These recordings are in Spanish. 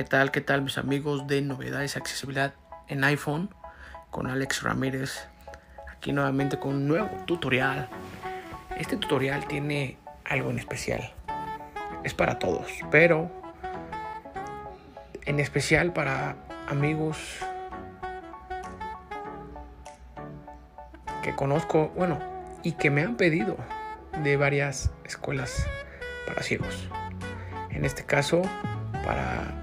¿Qué tal? ¿Qué tal mis amigos de novedades y accesibilidad en iPhone? Con Alex Ramírez. Aquí nuevamente con un nuevo tutorial. Este tutorial tiene algo en especial. Es para todos, pero en especial para amigos que conozco, bueno, y que me han pedido de varias escuelas para ciegos. En este caso, para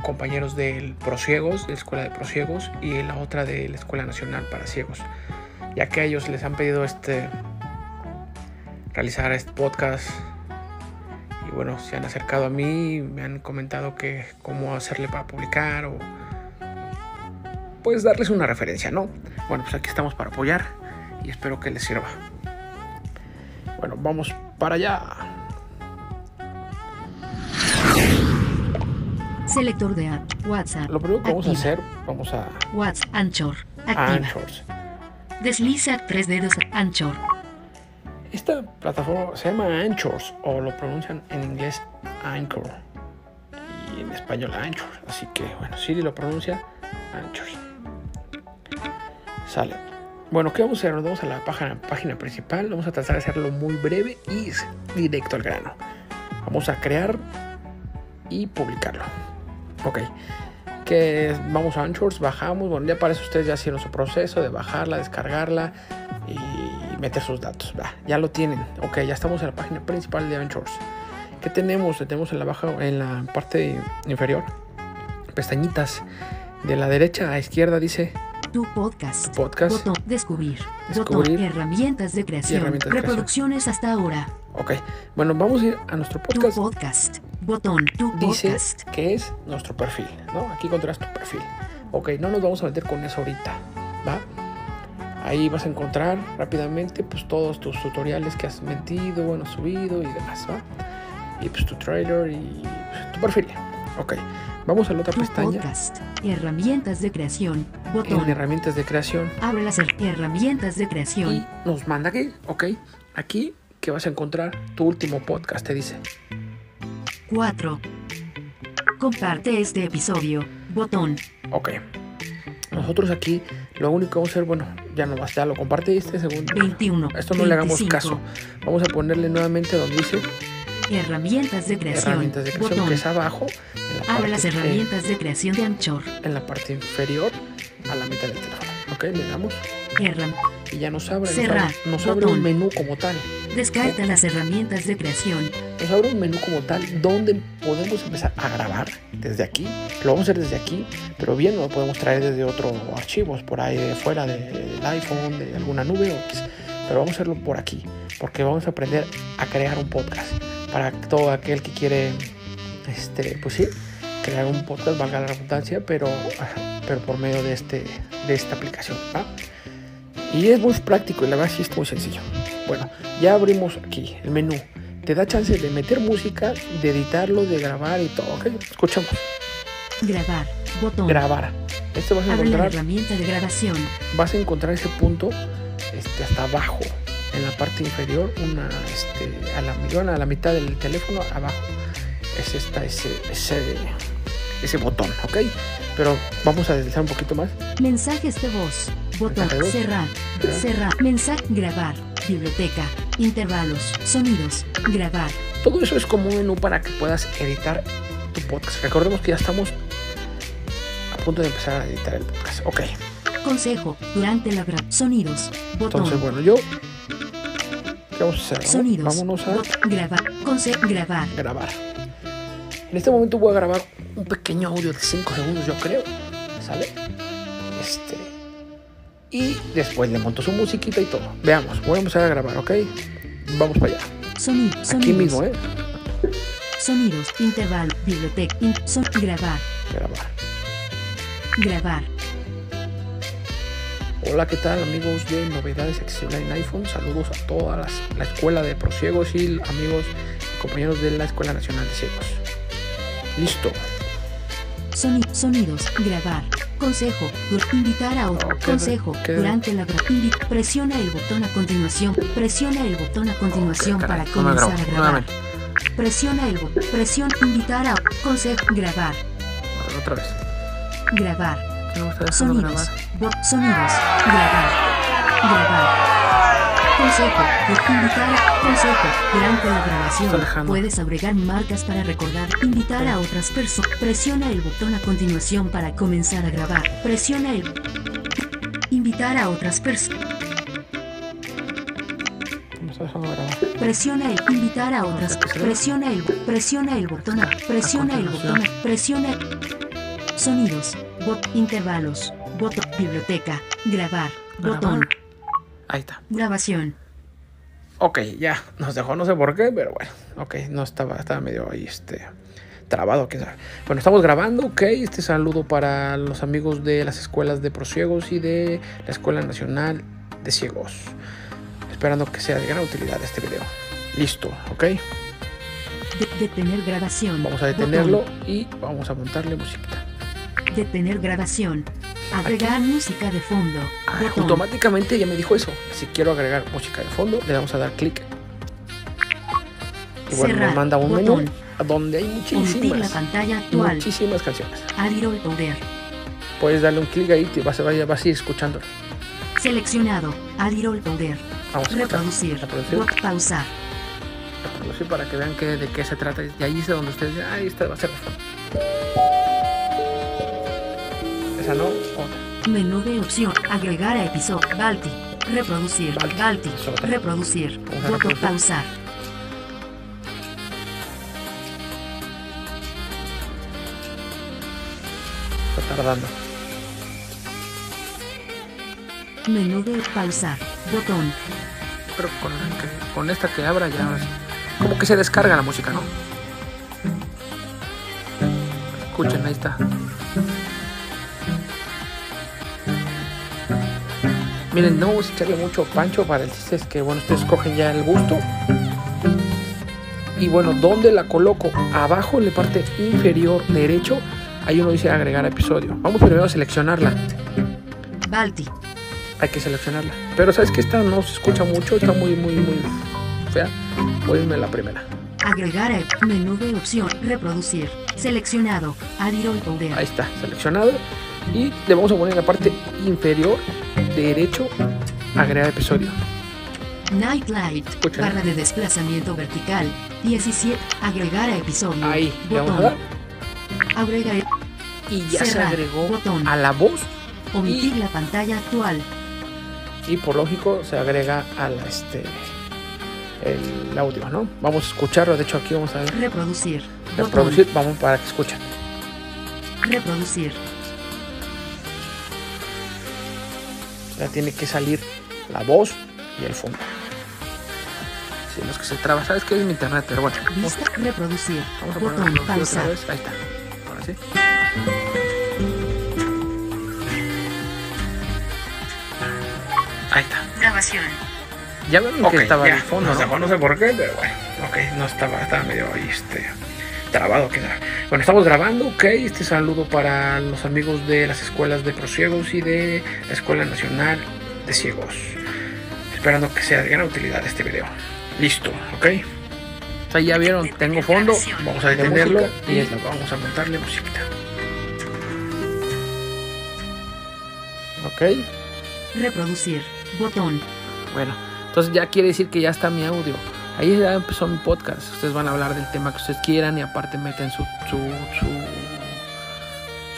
compañeros del Prociegos, de la Escuela de Prociegos, y la otra de la Escuela Nacional para Ciegos, ya que a ellos les han pedido este realizar este podcast y bueno, se han acercado a mí, me han comentado que cómo hacerle para publicar o pues darles una referencia, ¿no? Bueno, pues aquí estamos para apoyar y espero que les sirva. Bueno, vamos para allá. Selector de app. WhatsApp. Lo primero que vamos a hacer, vamos a WhatsApp. Anchor. Activa. Anchors. Desliza tres dedos. Anchor. Esta plataforma se llama Anchors o lo pronuncian en inglés Anchor y en español Anchor. Así que bueno, Siri lo pronuncia Anchors. Sale. Bueno, ¿qué vamos a hacer? Nos vamos a la página, página principal. Vamos a tratar de hacerlo muy breve y directo al grano. Vamos a crear y publicarlo. Ok. Que vamos a Anchors, bajamos. Bueno, ya para eso ustedes ya hicieron su proceso de bajarla, descargarla y meter sus datos. Va, ya lo tienen. Ok, ya estamos en la página principal de Anchors. ¿Qué tenemos? Tenemos en la baja, en la parte inferior, pestañitas. De la derecha a izquierda dice Tu podcast. Tu podcast. Botón. Descubrir. Descubrir. Botón. Herramientas de creación. herramientas de creación. Reproducciones hasta ahora. Ok, bueno, vamos a ir a nuestro Tu podcast. Botón. Tu Dice que es nuestro perfil, ¿no? Aquí encontrarás tu perfil. Ok, no nos vamos a meter con eso ahorita, ¿va? Ahí vas a encontrar rápidamente pues todos tus tutoriales que has metido, bueno, subido y demás, ¿va? Y pues tu trailer y pues, tu perfil. Ok, vamos a la otra Tu pestaña podcast. Herramientas de creación. en Botón. herramientas de creación Abre las her- herramientas de y creación. nos manda aquí, ok, aquí que vas a encontrar tu último podcast, te dice. 4. Comparte este episodio. Botón. Ok. Nosotros aquí lo único que vamos a hacer, bueno, ya no ya lo compartiste, según 21. esto no le hagamos 25. caso. Vamos a ponerle nuevamente donde dice Herramientas de creación. herramientas de creación, Botón. que es abajo, la, Abre las parte, herramientas de creación de Anchor. en la parte inferior a la mitad del teléfono. Ok, le damos Herram. y ya nos abre, nos Cerrar. abre, nos abre un menú como tal. Descarta las herramientas de creación. Nos abre un menú como tal donde podemos empezar a grabar desde aquí. Lo vamos a hacer desde aquí, pero bien lo podemos traer desde otros archivos, por ahí de fuera del iPhone, de alguna nube. Pero vamos a hacerlo por aquí, porque vamos a aprender a crear un podcast para todo aquel que quiere, este, pues sí, crear un podcast, valga la redundancia, pero, pero por medio de, este, de esta aplicación. ¿va? Y es muy práctico y la verdad sí es muy sencillo. Bueno, ya abrimos aquí el menú. Te da chance de meter música, de editarlo, de grabar y todo. ¿ok? Escuchamos. Grabar. Botón. Grabar. Este vas a Abre la encontrar, herramienta de grabación. vas a encontrar ese punto este, hasta abajo. En la parte inferior, una, este, a, la, a la mitad del teléfono, abajo. Es esta, ese, ese, ese botón, ¿ok? Pero vamos a deslizar un poquito más. Mensajes de voz. Botón. Cerrar. Cerrar. Mensaje. Grabar. Biblioteca. Intervalos. Sonidos. Grabar. Todo eso es como un menú para que puedas editar tu podcast. Recordemos que ya estamos a punto de empezar a editar el podcast. Ok, Consejo. Durante la gra- Sonidos. Botón. entonces bueno, yo... ¿Qué vamos a hacer? Sonidos. Vámonos a. Grabar. Consejo. Grabar. grabar. En este momento voy a grabar un pequeño audio de 5 segundos, yo creo. ¿Sale? Este... Y después le monto su musiquita y todo. Veamos, voy a empezar a grabar, ¿ok? Vamos para allá. Soni- Sonidos. Aquí mismo, ¿eh? Sonidos. Intervalo. Biblioteca. In- son- grabar. Grabar. Grabar. Hola, ¿qué tal amigos de Novedades Accesibles en iPhone? Saludos a toda las- la escuela de prosiegos y amigos y compañeros de la Escuela Nacional de Ciegos. Listo. Soni- sonidos. Grabar. Consejo. invitar a otro. Consejo. Durante la gra- invi- Presiona el botón a continuación. Presiona el botón a continuación para comenzar a grabar. Presiona el botón. Presión. Invitar a. Consejo. Grabar. Otra vez. Grabar. Sonidos. grabar. Sonidos. Grabar. Grabar. Consejo. Invitar a. Consejo. Durante la grabación puedes agregar marcas para recordar. Invitar a otras personas. Presiona el botón a continuación para comenzar a grabar. Presiona el. Invitar a otras personas. Presiona el invitar a otras. Presiona el presiona el botón. A, presiona el botón. Presiona sonidos. Bot intervalos. Botón biblioteca. Grabar. Botón. Ahí está. Grabación. Ok, ya. Nos dejó, no sé por qué, pero bueno. Ok, no estaba, estaba medio ahí, este. Trabado, quién sabe. Bueno, estamos grabando, ok. Este saludo para los amigos de las escuelas de prosiegos y de la Escuela Nacional de Ciegos. Esperando que sea de gran utilidad este video. Listo, ok. De- detener grabación. Vamos a detenerlo y vamos a montarle musiquita. Detener grabación. Agregar música de fondo. Ah, automáticamente ya me dijo eso. Si quiero agregar música de fondo, le vamos a dar clic. Y bueno, Cerrar. nos manda un Botón. menú donde hay Omitir la muchísimas, pantalla actual. muchísimas canciones. Poder. Puedes darle un clic ahí y vas vas a ir escuchando. Seleccionado. Adirol Poder. Vamos a. Reproducir. Pausar. Reproducir para que vean que, de qué se trata. Y ahí es donde ustedes dicen, ahí está, va a ser. Esa no, otra. Menú de opción. Agregar a episodio. Balti. Reproducir. Balti. Reproducir. Reproducir. pausar. Está tardando. Menú de pausar. Botón. Pero con, que- con esta que abra ya. Como que se descarga la música, ¿no? Escuchen, ahí está. Miren, no vamos a echarle mucho pancho para el chiste es que, bueno, ustedes cogen ya el gusto. Y bueno, ¿dónde la coloco? Abajo en la parte inferior derecho, ahí uno dice agregar episodio. Vamos primero a seleccionarla. Balti. Hay que seleccionarla. Pero sabes que esta no se escucha mucho, está muy, muy, muy fea. Voy a irme a la primera. Agregar a menú de opción. Reproducir. Seleccionado. Adirol Ahí Poder. está, seleccionado. Y le vamos a poner en la parte inferior derecho agregar episodio. Nightlight. Escuchen. Barra de desplazamiento vertical. 17. Agregar a episodio. Ahí le vamos a Botón. Agrega. Y ya se agregó Botón. a la voz Omitir Y- la pantalla actual. y por lógico se agrega al este el audio, ¿no? Vamos a escucharlo, de hecho aquí vamos a ver Reproducir. Botón. reproducir, vamos para que escuchen. Reproducir. Ya tiene que salir la voz y el fondo. Si no es que se traba, sabes que es mi internet, pero bueno. Vamos. Reproducir. vamos a poner Botón. otra Pausa. vez. Ahí está. Ahora sí. Ahí está. Grabación. Ya ven Ok, que estaba ya, el fondo, ¿no? dejó, no sé por qué, pero bueno. Ok, no estaba, estaba medio ahí, este. Trabado queda. Bueno, estamos grabando, ok. Este saludo para los amigos de las escuelas de prosiegos y de la Escuela Nacional de Ciegos. Esperando que sea de gran utilidad este video. Listo, ok. O sea, ya vieron, tengo fondo. Vamos a detenerlo y vamos a montarle musiquita. Ok. Reproducir. Botón. Bueno, entonces ya quiere decir que ya está mi audio. Ahí ya empezó mi podcast. Ustedes van a hablar del tema que ustedes quieran y aparte meten su, su, su,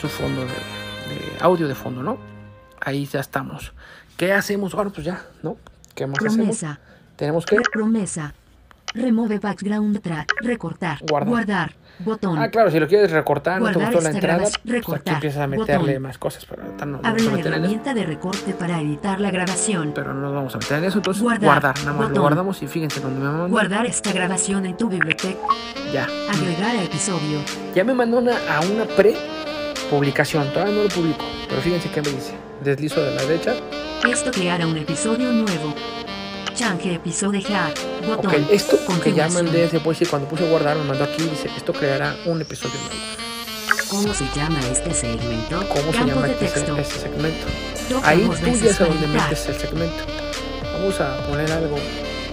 su fondo de, de audio de fondo, ¿no? Ahí ya estamos. ¿Qué hacemos ahora? Pues ya, ¿no? ¿Qué más hacemos? Promesa. Tenemos que... Promesa. Remove background track. Recortar. Guardar. Guardar. Botón. Ah, claro, si lo quieres recortar, no te gustó la entrada, pues aquí empiezas a meterle Botón. más cosas, pero ahorita no Abre vamos a la meter en eso. herramienta de recorte para editar la grabación. Pero no nos vamos a meter en eso, entonces Guardar. guardar, nada más lo guardamos y fíjense donde me mandó. Guardar esta grabación en tu biblioteca. Ya. Agregar a episodio. Ya me mandó una, a una pre-publicación, todavía no lo publico, pero fíjense qué me dice. Deslizo de la derecha. Esto creará un episodio nuevo. Change episodio hack. Ok, esto que ya mandé, se puede decir, cuando puse guardar, me mandó aquí, dice, esto creará un episodio nuevo. ¿Cómo se llama este segmento? ¿Cómo se Campo llama de este, texto. este segmento? Ahí tú ya para dónde editar. metes el segmento. Vamos a poner algo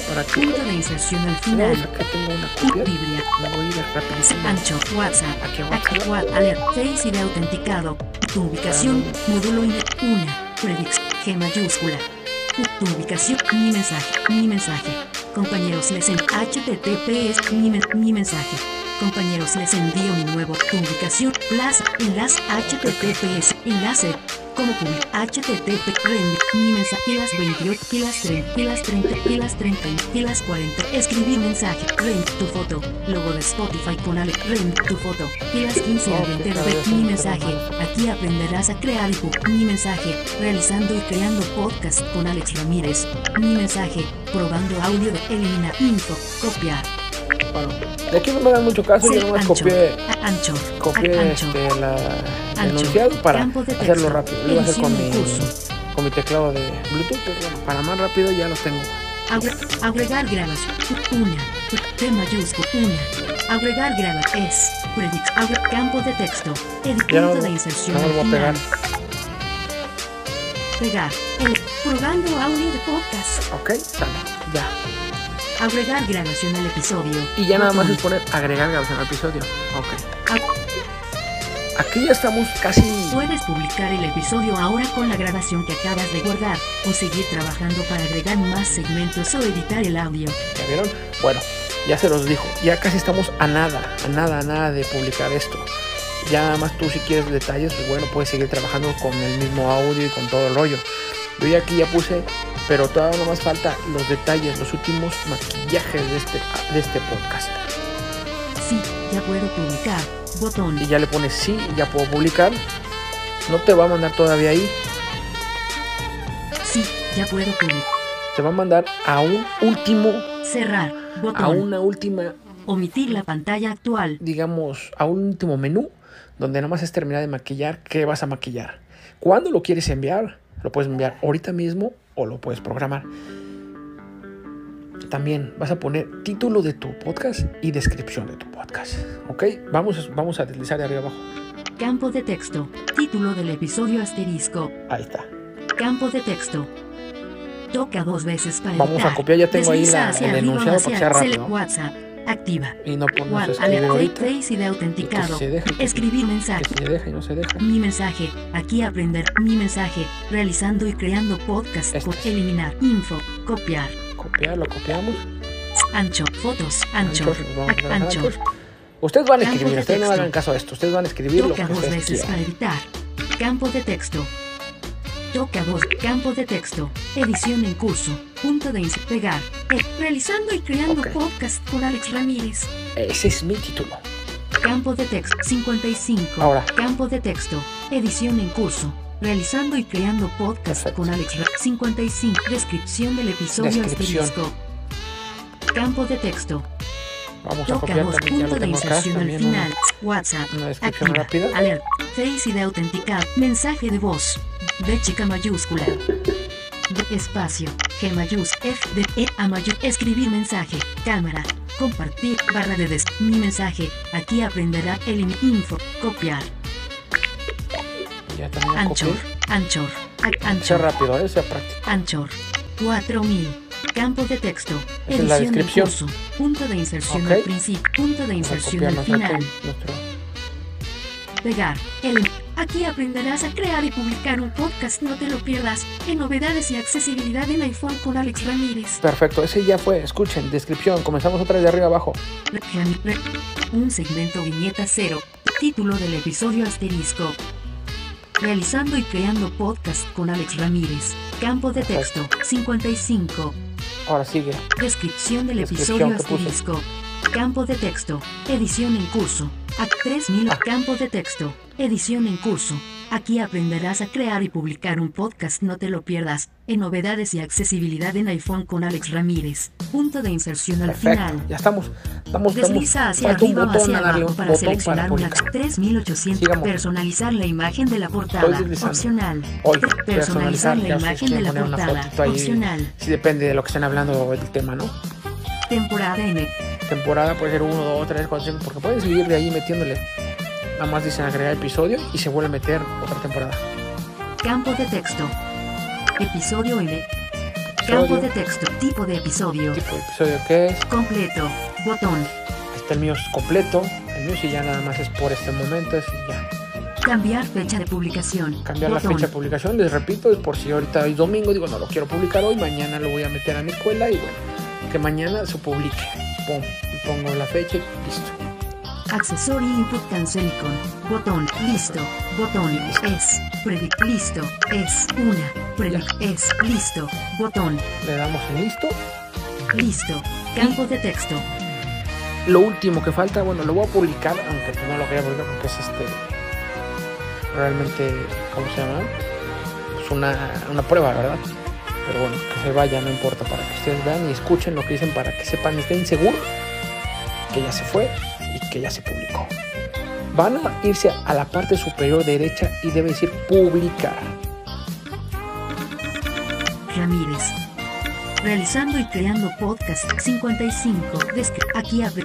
Ahora aquí, Punto de inserción al vamos, final. acá tengo una copia. Biblia. Me voy a ir rapidísimo. Ancho, WhatsApp, Aquí WhatsApp. Alert, Face de autenticado, tu ubicación, módulo INE, 1, predix, G mayúscula, tu ubicación, mi mensaje, mi mensaje, compañeros les en HTTPS, mi, men- mi mensaje, compañeros les envío mi nuevo, tu ubicación, plaza, enlace, HTTPS, enlace, como public, HTTP, rend, mi mensaje, pilas 28, pilas 30, pilas 30, pilas 30, pilas 40, escribir mensaje, rend, tu foto, logo de Spotify con Ale, rend, tu foto, pilas 15 al 20 de mi mensaje, aquí aprenderás a crear y mi mensaje, realizando y creando podcast con Alex Ramírez, mi mensaje, probando audio de eliminar info, copiar, Bueno, de aquí no me dan mucho caso, yo nomás copié, copié este, la, el enunciado para hacerlo rápido. Lo iba a hacer con mi, con mi teclado de Bluetooth, pero bueno, para más rápido ya los tengo. Agre- agregar grabación. Una. T mayúscula. Una. Agregar grabación. Es. Campo de texto. Edit. Ya Punto no- de inserción. lo voy a pegar. Pegar. Probando audio de podcast. Ok, sale, ya. Agregar grabación al episodio. Y ya nada más es poner agregar grabación al episodio. Ok. Ag- Aquí ya estamos casi. Puedes publicar el episodio ahora con la grabación que acabas de guardar o seguir trabajando para agregar más segmentos o editar el audio. ¿Ya vieron? Bueno, ya se los dijo. Ya casi estamos a nada, a nada, a nada de publicar esto. Ya nada más tú si quieres detalles, pues bueno, puedes seguir trabajando con el mismo audio y con todo el rollo. Yo ya aquí ya puse, pero todavía no más falta los detalles, los últimos maquillajes de este, de este podcast. Sí, ya puedo publicar. Botón. Y ya le pones sí, ya puedo publicar. No te va a mandar todavía ahí, Sí, ya puedo publicar. te va a mandar a un último, Cerrar. Botón. a una última Omitir la pantalla actual. digamos, a un último menú donde nada más es terminar de maquillar qué vas a maquillar. ¿Cuándo lo quieres enviar? Lo puedes enviar ahorita mismo o lo puedes programar. También vas a poner título de tu podcast y descripción de tu podcast. ¿Ok? Vamos, a- vamos a deslizar de arriba abajo. Campo de texto. Título del episodio asterisco. Ahí está. Campo de texto. Toca dos veces para Vamos a copiar, ya tengo ahí la- el enunciado para que sea rápido. WhatsApp. Activa. Y no ponemos One, escribir ahorita. y de que autenticado. se deja, que, Escribir mensaje. que si se deja y no se deja. Mi mensaje. Aquí aprender. Mi mensaje. Realizando y creando podcast. Este eliminar. Info. Copiar. Copiar, lo copiamos. Ancho. Fotos. Ancho. Ancho. Ustedes van a escribir, de ustedes no hagan caso a esto. Ustedes van a escribir lo Toca que dos ustedes veces quieran. para editar. Campo de texto. Toca dos. Campo de texto. Edición en curso. Punto de pegar. Eh, realizando y creando podcast con Alex Ramírez. Ese es mi título. Campo de texto 55. Ahora. Campo de texto. Edición en curso. Realizando y creando podcast Perfecto. con Alex Ra 55. Descripción del episodio Descripción. asterisco. Campo de texto. Vamos a Toca copiar también, ya Punto de acá. inserción al final. WhatsApp. una descripción Activa. rápida. Alert. Face y de autenticar. Mensaje de voz. B chica mayúscula. D espacio. G mayúscula. F de E a mayúscula. Escribir mensaje. Cámara. Compartir. Barra de des. Mi mensaje. Aquí aprenderá el in- info. Copiar. Ya también Anchor. copié. Anchor. Sea Anchor. rápido, ¿eh? sea práctico. Anchor. 4000. Campo de texto. Esa es la Edición curso. Punto de inserción al principio. Punto de inserción al final. nuestro- Pegar. El. Aquí aprenderás a crear y publicar un podcast. No te lo pierdas. En novedades y accesibilidad en iPhone con Alex Ramírez. Perfecto, ese ya fue. Escuchen, descripción. Comenzamos otra vez de arriba abajo. Un segmento viñeta cero. Título del episodio asterisco. Realizando y creando podcast con Alex Ramírez. Campo de texto 55. Ahora sigue. Descripción del Descripción episodio asterisco. Campo de texto. Edición en curso. A 3000. Ah. Campo de texto. Edición en curso. Aquí aprenderás a crear y publicar un podcast. No te lo pierdas. En novedades y accesibilidad en iPhone con Alex Ramírez. Punto de inserción al Perfecto. final. Ya estamos. Estamos, Desliza estamos. hacia arriba o hacia abajo un para botón para seleccionar una publicar. 3800. Sigamos. Personalizar la imagen de la portada. Opcional. Hoy, Personalizar la imagen de la portada. Opcional. Sí, depende de lo que estén hablando del tema, ¿no? Temporada N. Temporada puede ser uno, dos, tres, cuatro, cinco, porque pueden seguir de ahí metiéndole. Nada más dicen agregar episodio y se vuelve a meter otra temporada. Campo de texto. Episodio. Estoy Campo de texto. Tipo de episodio. Tipo de episodio que es. Completo. Botón. Este el mío es completo. El mío sí ya nada más es por este momento. Es ya. Cambiar fecha de publicación. Cambiar la fecha de publicación. Les repito, es por si ahorita es domingo. Digo, no lo quiero publicar hoy. Mañana lo voy a meter a mi escuela. Y bueno, que mañana se publique. Pum, pongo la fecha y listo. Accesory Input Cancel Icon. Botón. Listo. Botón. Es. Predict. Listo. Es. Una. Predict. Es. Listo. Botón. Le damos en listo. Listo. Campo de texto. Lo último que falta, bueno, lo voy a publicar, aunque no lo quería publicar porque es este. Realmente, ¿cómo se llama? Pues una, una prueba, ¿verdad? Pero bueno, que se vaya, no importa, para que ustedes vean y escuchen lo que dicen para que sepan estén seguros que ya se fue que ya se publicó. Van a irse a la parte superior derecha y debe decir publicar. Ramírez. Realizando y creando podcast 55. Descri aquí abre.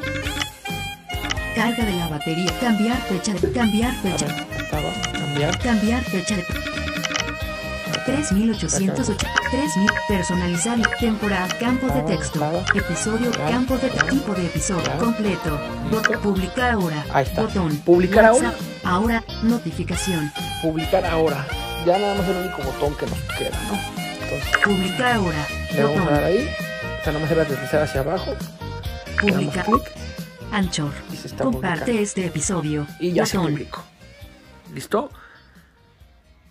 Carga de la batería. Cambiar fecha de. Cambiar fecha. ver, estaba, cambiar. Cambiar fecha de. 3808. 3000. Personalizar temporada. Campo de texto. Episodio. Campo de tipo de episodio. Completo. Listo. Bot- Publicar ahora. Ahí está. Botón. Publicar ahora. WhatsApp. Ahora. Notificación. Publicar ahora. Ya nada más el único botón que nos queda, ¿no? Entonces, Publicar ahora. Le vamos a dar Botón. ahí. O sea, nomás era deslizar hacia abajo. Publicar. Anchor. y se está Comparte publicando. este episodio. Y ya se Botón. publicó. ¿Listo?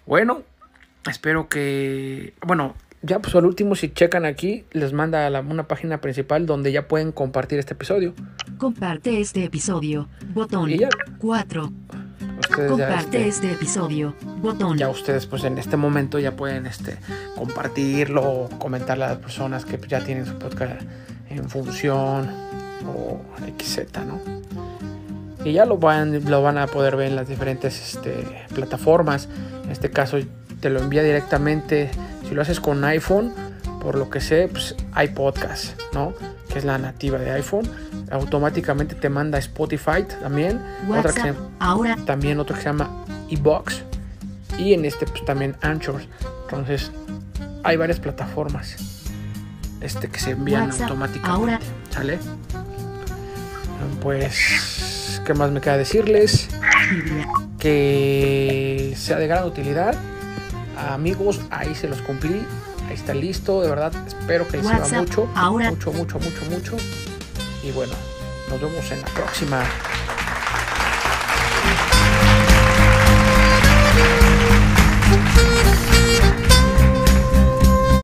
Bueno, espero que. Bueno, ya pues al último, si checan aquí, les manda a la- una página principal donde ya pueden compartir este episodio. Comparte este episodio. Botón. Y ya. 4. Ustedes ya, Comparte este, este episodio. Botón. ya ustedes pues en este momento ya pueden este, compartirlo, comentarle a las personas que ya tienen su podcast en función o XZ, ¿no? Y ya lo van, lo van a poder ver en las diferentes este, plataformas. En este caso te lo envía directamente, si lo haces con iPhone, por lo que sé, pues hay podcast, ¿no? Que es la nativa de iPhone. Automáticamente te manda Spotify también. Otra que se WhatsApp. Ahora. también otro que se llama eBox y en este pues también Anchor entonces hay varias plataformas este que se envían WhatsApp, automáticamente ahora. sale pues qué más me queda decirles que sea de gran utilidad amigos ahí se los cumplí ahí está listo de verdad espero que les sirva mucho ahora. mucho mucho mucho mucho y bueno nos vemos en la próxima